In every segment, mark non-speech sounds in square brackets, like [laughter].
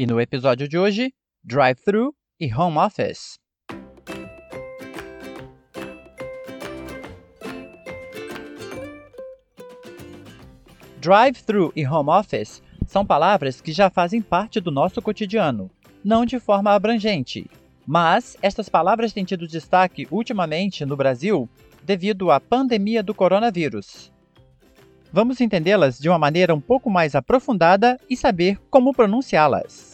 E no episódio de hoje, drive-thru e home office. Drive-thru e home office são palavras que já fazem parte do nosso cotidiano, não de forma abrangente. Mas estas palavras têm tido destaque ultimamente no Brasil devido à pandemia do coronavírus. Vamos entendê-las de uma maneira um pouco mais aprofundada e saber como pronunciá-las.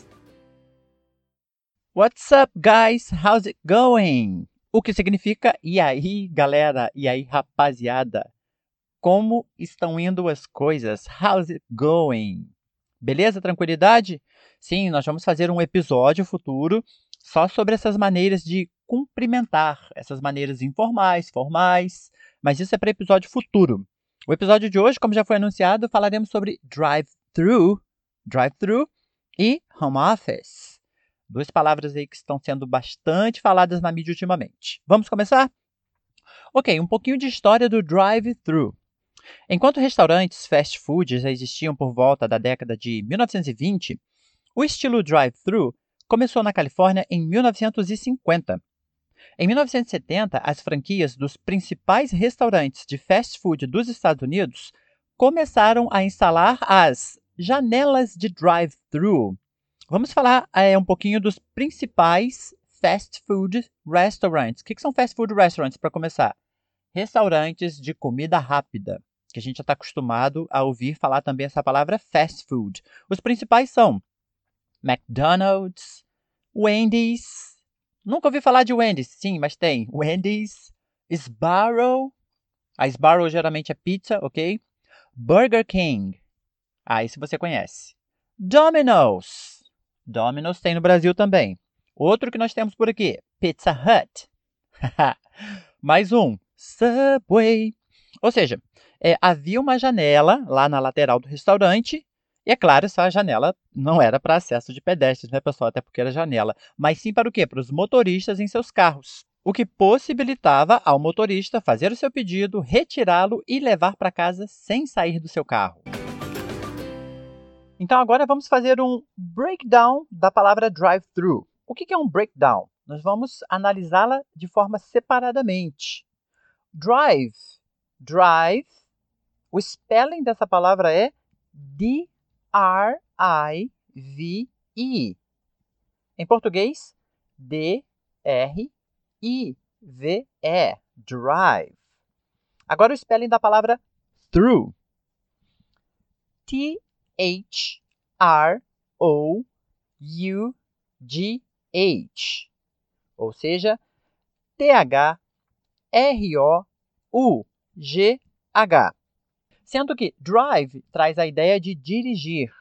What's up, guys? How's it going? O que significa e aí, galera? E aí, rapaziada? Como estão indo as coisas? How's it going? Beleza? Tranquilidade? Sim, nós vamos fazer um episódio futuro só sobre essas maneiras de cumprimentar, essas maneiras informais, formais, mas isso é para episódio futuro. O episódio de hoje, como já foi anunciado, falaremos sobre drive-thru, drive-thru e home office. Duas palavras aí que estão sendo bastante faladas na mídia ultimamente. Vamos começar? Ok, um pouquinho de história do drive-thru. Enquanto restaurantes fast food já existiam por volta da década de 1920, o estilo drive-thru começou na Califórnia em 1950. Em 1970, as franquias dos principais restaurantes de fast food dos Estados Unidos começaram a instalar as janelas de drive-thru. Vamos falar é, um pouquinho dos principais fast food restaurants. O que, que são fast food restaurants para começar? Restaurantes de comida rápida que a gente já está acostumado a ouvir falar também essa palavra fast food. Os principais são McDonald's, Wendy's. Nunca ouvi falar de Wendy's, sim, mas tem. Wendy's, Sbarro. A Sbarro geralmente é pizza, ok? Burger King. Ah, esse você conhece. Domino's. Domino's tem no Brasil também. Outro que nós temos por aqui, Pizza Hut. [laughs] Mais um, Subway. Ou seja, é, havia uma janela lá na lateral do restaurante. E é claro, essa janela não era para acesso de pedestres, né, pessoal? Até porque era janela. Mas sim para o quê? Para os motoristas em seus carros. O que possibilitava ao motorista fazer o seu pedido, retirá-lo e levar para casa sem sair do seu carro. Então agora vamos fazer um breakdown da palavra drive-thru. O que é um breakdown? Nós vamos analisá-la de forma separadamente. Drive. Drive o spelling dessa palavra é D-R-I-V-E. Em português, D-R-I-V-E. Drive. Agora o spelling da palavra through. T-H-R-O-U-G-H. Ou seja, T-H-R-O-U-G-H. Sendo que drive traz a ideia de dirigir,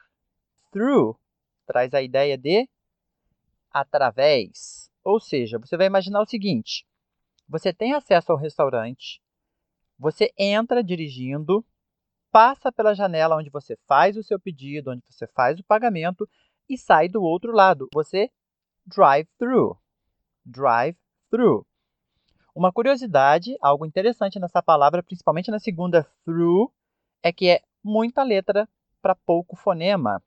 through traz a ideia de através. Ou seja, você vai imaginar o seguinte: você tem acesso ao restaurante, você entra dirigindo, passa pela janela onde você faz o seu pedido, onde você faz o pagamento e sai do outro lado. Você drive through. Drive through. Uma curiosidade, algo interessante nessa palavra, principalmente na segunda through, é que é muita letra para pouco fonema.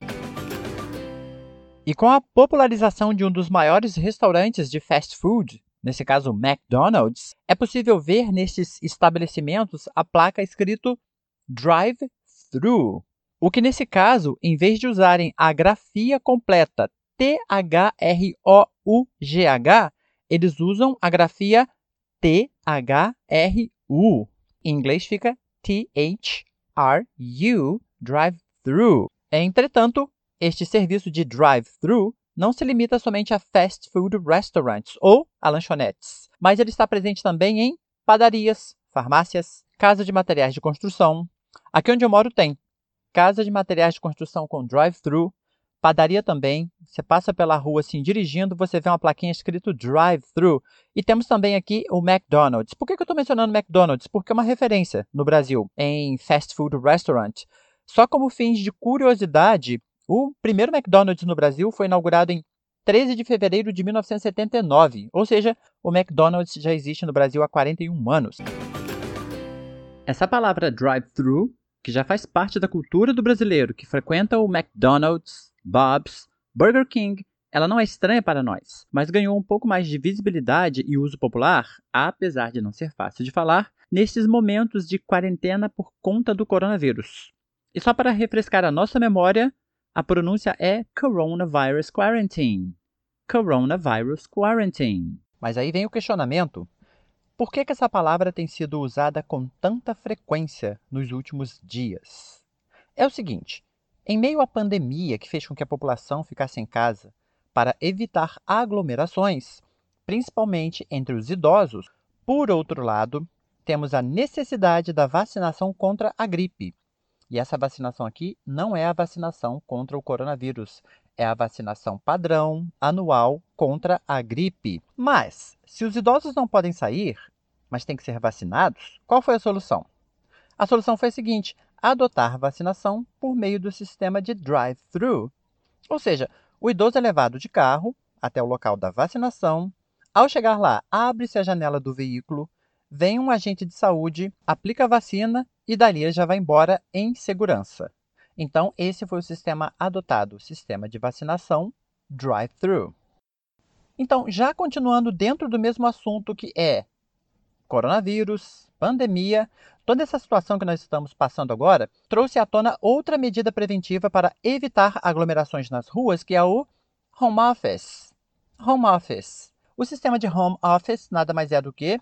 E com a popularização de um dos maiores restaurantes de fast food, nesse caso McDonald's, é possível ver nesses estabelecimentos a placa escrito Drive-Thru. O que nesse caso, em vez de usarem a grafia completa T-H-R-O-U-G-H, eles usam a grafia T-H-R-U. Em inglês fica T-H are you drive-thru. Entretanto, este serviço de drive-thru não se limita somente a fast food restaurants ou a lanchonetes, mas ele está presente também em padarias, farmácias, casa de materiais de construção. Aqui onde eu moro tem casa de materiais de construção com drive-thru, padaria também. Você passa pela rua assim dirigindo, você vê uma plaquinha escrito drive-thru. E temos também aqui o McDonald's. Por que, que eu estou mencionando McDonald's? Porque é uma referência no Brasil em fast food restaurant. Só como fins de curiosidade, o primeiro McDonald's no Brasil foi inaugurado em 13 de fevereiro de 1979, ou seja, o McDonald's já existe no Brasil há 41 anos. Essa palavra drive-thru, que já faz parte da cultura do brasileiro que frequenta o McDonald's, Bob's, Burger King, ela não é estranha para nós, mas ganhou um pouco mais de visibilidade e uso popular, apesar de não ser fácil de falar, nestes momentos de quarentena por conta do coronavírus. E só para refrescar a nossa memória, a pronúncia é Coronavirus Quarantine. Coronavirus Quarantine. Mas aí vem o questionamento: por que, que essa palavra tem sido usada com tanta frequência nos últimos dias? É o seguinte: em meio à pandemia que fez com que a população ficasse em casa para evitar aglomerações, principalmente entre os idosos, por outro lado, temos a necessidade da vacinação contra a gripe. E essa vacinação aqui não é a vacinação contra o coronavírus, é a vacinação padrão anual contra a gripe. Mas, se os idosos não podem sair, mas têm que ser vacinados, qual foi a solução? A solução foi a seguinte: adotar vacinação por meio do sistema de drive-thru. Ou seja, o idoso é levado de carro até o local da vacinação. Ao chegar lá, abre-se a janela do veículo, vem um agente de saúde, aplica a vacina e dali já vai embora em segurança. Então, esse foi o sistema adotado, sistema de vacinação drive-thru. Então, já continuando dentro do mesmo assunto que é coronavírus, pandemia, toda essa situação que nós estamos passando agora trouxe à tona outra medida preventiva para evitar aglomerações nas ruas, que é o home office. Home office. O sistema de home office nada mais é do que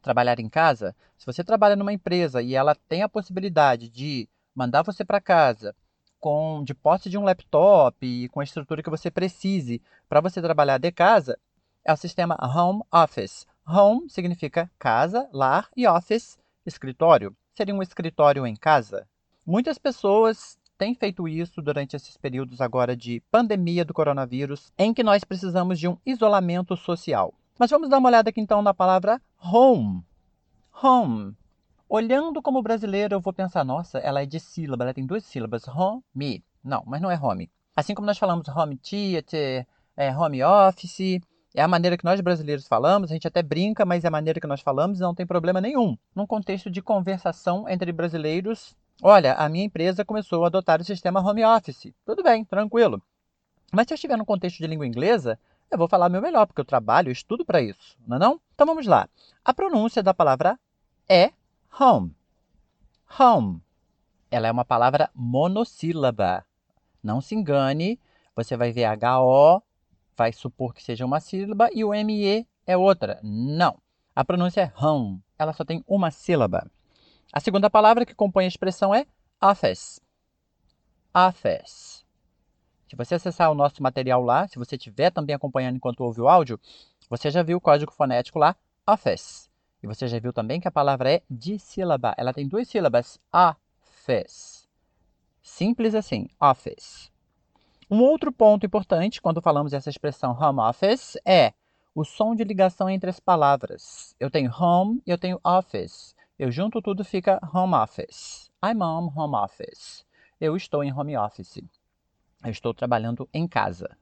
trabalhar em casa. Se você trabalha numa empresa e ela tem a possibilidade de mandar você para casa com de posse de um laptop e com a estrutura que você precise para você trabalhar de casa, é o sistema Home Office. Home significa casa, lar e office, escritório. Seria um escritório em casa. Muitas pessoas têm feito isso durante esses períodos agora de pandemia do coronavírus, em que nós precisamos de um isolamento social. Mas vamos dar uma olhada aqui então na palavra home. Home Olhando como brasileiro, eu vou pensar, nossa, ela é de sílaba, ela tem duas sílabas, home. Não, mas não é home. Assim como nós falamos home theater, é, home office, é a maneira que nós brasileiros falamos, a gente até brinca, mas é a maneira que nós falamos não tem problema nenhum. Num contexto de conversação entre brasileiros, olha, a minha empresa começou a adotar o sistema home office. Tudo bem, tranquilo. Mas se eu estiver num contexto de língua inglesa, eu vou falar meu melhor, porque eu trabalho, eu estudo para isso, não é não? Então vamos lá. A pronúncia da palavra é Home. Home. Ela é uma palavra monossílaba. Não se engane, você vai ver H-O, vai supor que seja uma sílaba, e o M-E é outra. Não. A pronúncia é home. Ela só tem uma sílaba. A segunda palavra que compõe a expressão é office. Office. Se você acessar o nosso material lá, se você estiver também acompanhando enquanto ouve o áudio, você já viu o código fonético lá, office. E você já viu também que a palavra é dissílaba. Ela tem duas sílabas. Office. Simples assim. Office. Um outro ponto importante quando falamos essa expressão home office é o som de ligação entre as palavras. Eu tenho home e eu tenho office. Eu junto tudo fica home office. I'm on home office. Eu estou em home office. Eu estou trabalhando em casa.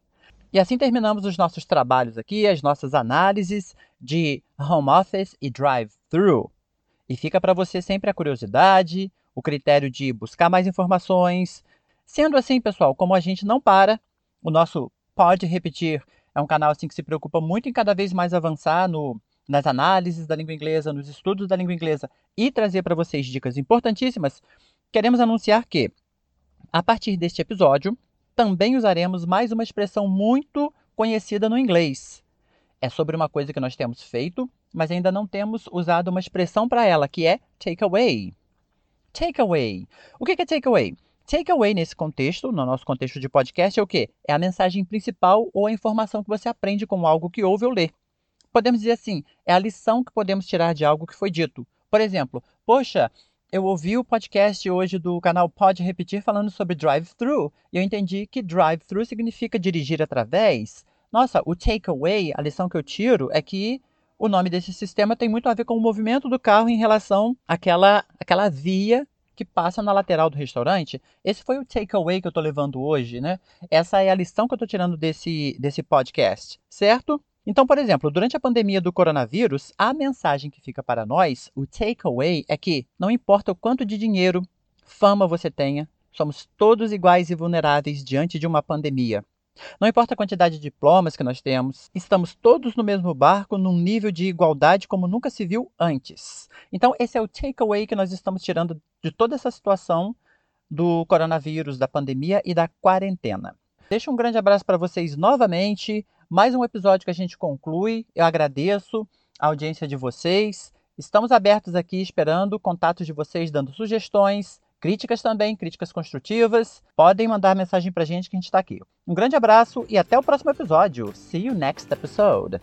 E assim terminamos os nossos trabalhos aqui, as nossas análises de home office e drive-thru. E fica para você sempre a curiosidade, o critério de buscar mais informações. Sendo assim, pessoal, como a gente não para, o nosso Pode Repetir é um canal assim que se preocupa muito em cada vez mais avançar no, nas análises da língua inglesa, nos estudos da língua inglesa e trazer para vocês dicas importantíssimas. Queremos anunciar que, a partir deste episódio, também usaremos mais uma expressão muito conhecida no inglês. É sobre uma coisa que nós temos feito, mas ainda não temos usado uma expressão para ela, que é takeaway. Takeaway. O que é takeaway? Takeaway nesse contexto, no nosso contexto de podcast, é o quê? É a mensagem principal ou a informação que você aprende com algo que ouve ou lê. Podemos dizer assim, é a lição que podemos tirar de algo que foi dito. Por exemplo, poxa, eu ouvi o podcast hoje do canal Pode Repetir falando sobre drive-thru e eu entendi que drive-thru significa dirigir através. Nossa, o takeaway, a lição que eu tiro é que o nome desse sistema tem muito a ver com o movimento do carro em relação àquela, àquela via que passa na lateral do restaurante. Esse foi o takeaway que eu estou levando hoje, né? Essa é a lição que eu estou tirando desse, desse podcast, certo? Então, por exemplo, durante a pandemia do coronavírus, a mensagem que fica para nós, o takeaway, é que não importa o quanto de dinheiro, fama você tenha, somos todos iguais e vulneráveis diante de uma pandemia. Não importa a quantidade de diplomas que nós temos, estamos todos no mesmo barco num nível de igualdade como nunca se viu antes. Então, esse é o takeaway que nós estamos tirando de toda essa situação do coronavírus, da pandemia e da quarentena. Deixo um grande abraço para vocês novamente. Mais um episódio que a gente conclui. Eu agradeço a audiência de vocês. Estamos abertos aqui esperando contatos de vocês dando sugestões, críticas também, críticas construtivas. Podem mandar mensagem pra gente que a gente está aqui. Um grande abraço e até o próximo episódio. See you next episode.